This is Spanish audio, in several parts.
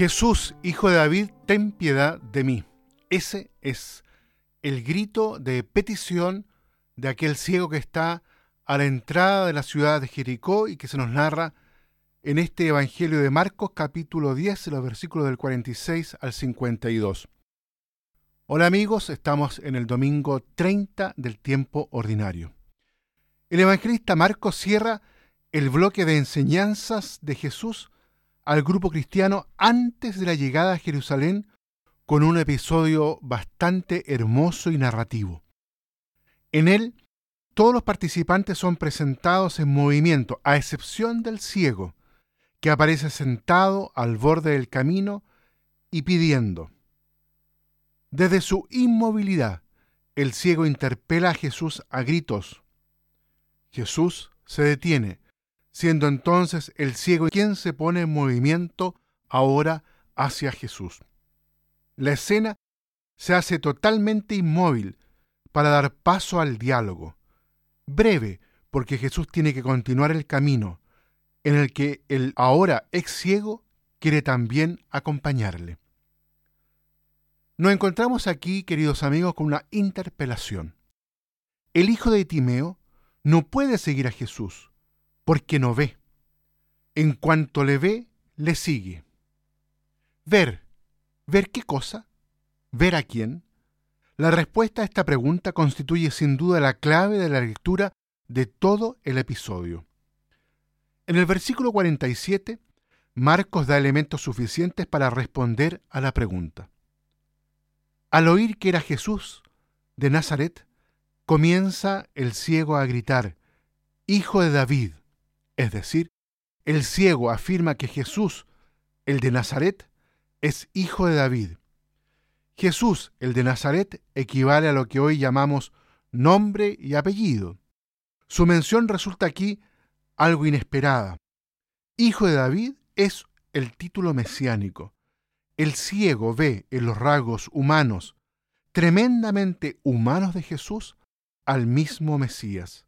Jesús, hijo de David, ten piedad de mí. Ese es el grito de petición de aquel ciego que está a la entrada de la ciudad de Jericó y que se nos narra en este Evangelio de Marcos capítulo 10, los versículos del 46 al 52. Hola amigos, estamos en el domingo 30 del tiempo ordinario. El evangelista Marcos cierra el bloque de enseñanzas de Jesús al grupo cristiano antes de la llegada a Jerusalén con un episodio bastante hermoso y narrativo. En él, todos los participantes son presentados en movimiento, a excepción del ciego, que aparece sentado al borde del camino y pidiendo. Desde su inmovilidad, el ciego interpela a Jesús a gritos. Jesús se detiene, siendo entonces el ciego quien se pone en movimiento ahora hacia Jesús. La escena se hace totalmente inmóvil para dar paso al diálogo, breve porque Jesús tiene que continuar el camino en el que el ahora ex ciego quiere también acompañarle. Nos encontramos aquí, queridos amigos, con una interpelación. El hijo de Timeo no puede seguir a Jesús porque no ve. En cuanto le ve, le sigue. Ver. ¿Ver qué cosa? ¿Ver a quién? La respuesta a esta pregunta constituye sin duda la clave de la lectura de todo el episodio. En el versículo 47, Marcos da elementos suficientes para responder a la pregunta. Al oír que era Jesús de Nazaret, comienza el ciego a gritar, Hijo de David, es decir, el ciego afirma que Jesús, el de Nazaret, es hijo de David. Jesús, el de Nazaret, equivale a lo que hoy llamamos nombre y apellido. Su mención resulta aquí algo inesperada. Hijo de David es el título mesiánico. El ciego ve en los rasgos humanos, tremendamente humanos de Jesús, al mismo Mesías.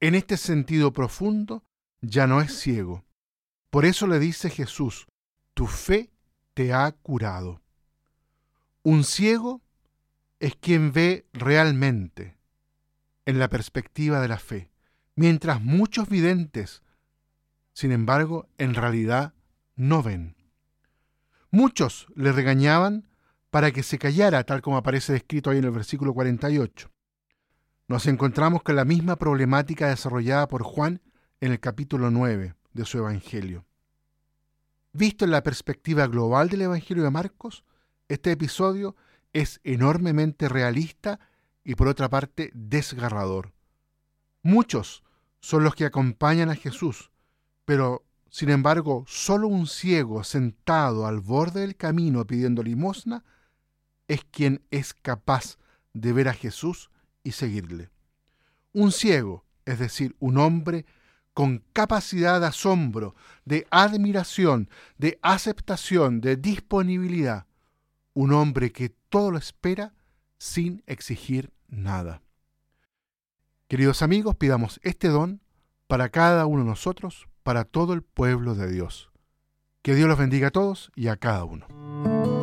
En este sentido profundo, ya no es ciego. Por eso le dice Jesús, tu fe te ha curado. Un ciego es quien ve realmente en la perspectiva de la fe, mientras muchos videntes, sin embargo, en realidad no ven. Muchos le regañaban para que se callara, tal como aparece descrito ahí en el versículo 48. Nos encontramos con la misma problemática desarrollada por Juan en el capítulo 9 de su Evangelio. Visto en la perspectiva global del Evangelio de Marcos, este episodio es enormemente realista y por otra parte desgarrador. Muchos son los que acompañan a Jesús, pero sin embargo solo un ciego sentado al borde del camino pidiendo limosna es quien es capaz de ver a Jesús y seguirle. Un ciego, es decir, un hombre con capacidad de asombro, de admiración, de aceptación, de disponibilidad. Un hombre que todo lo espera sin exigir nada. Queridos amigos, pidamos este don para cada uno de nosotros, para todo el pueblo de Dios. Que Dios los bendiga a todos y a cada uno.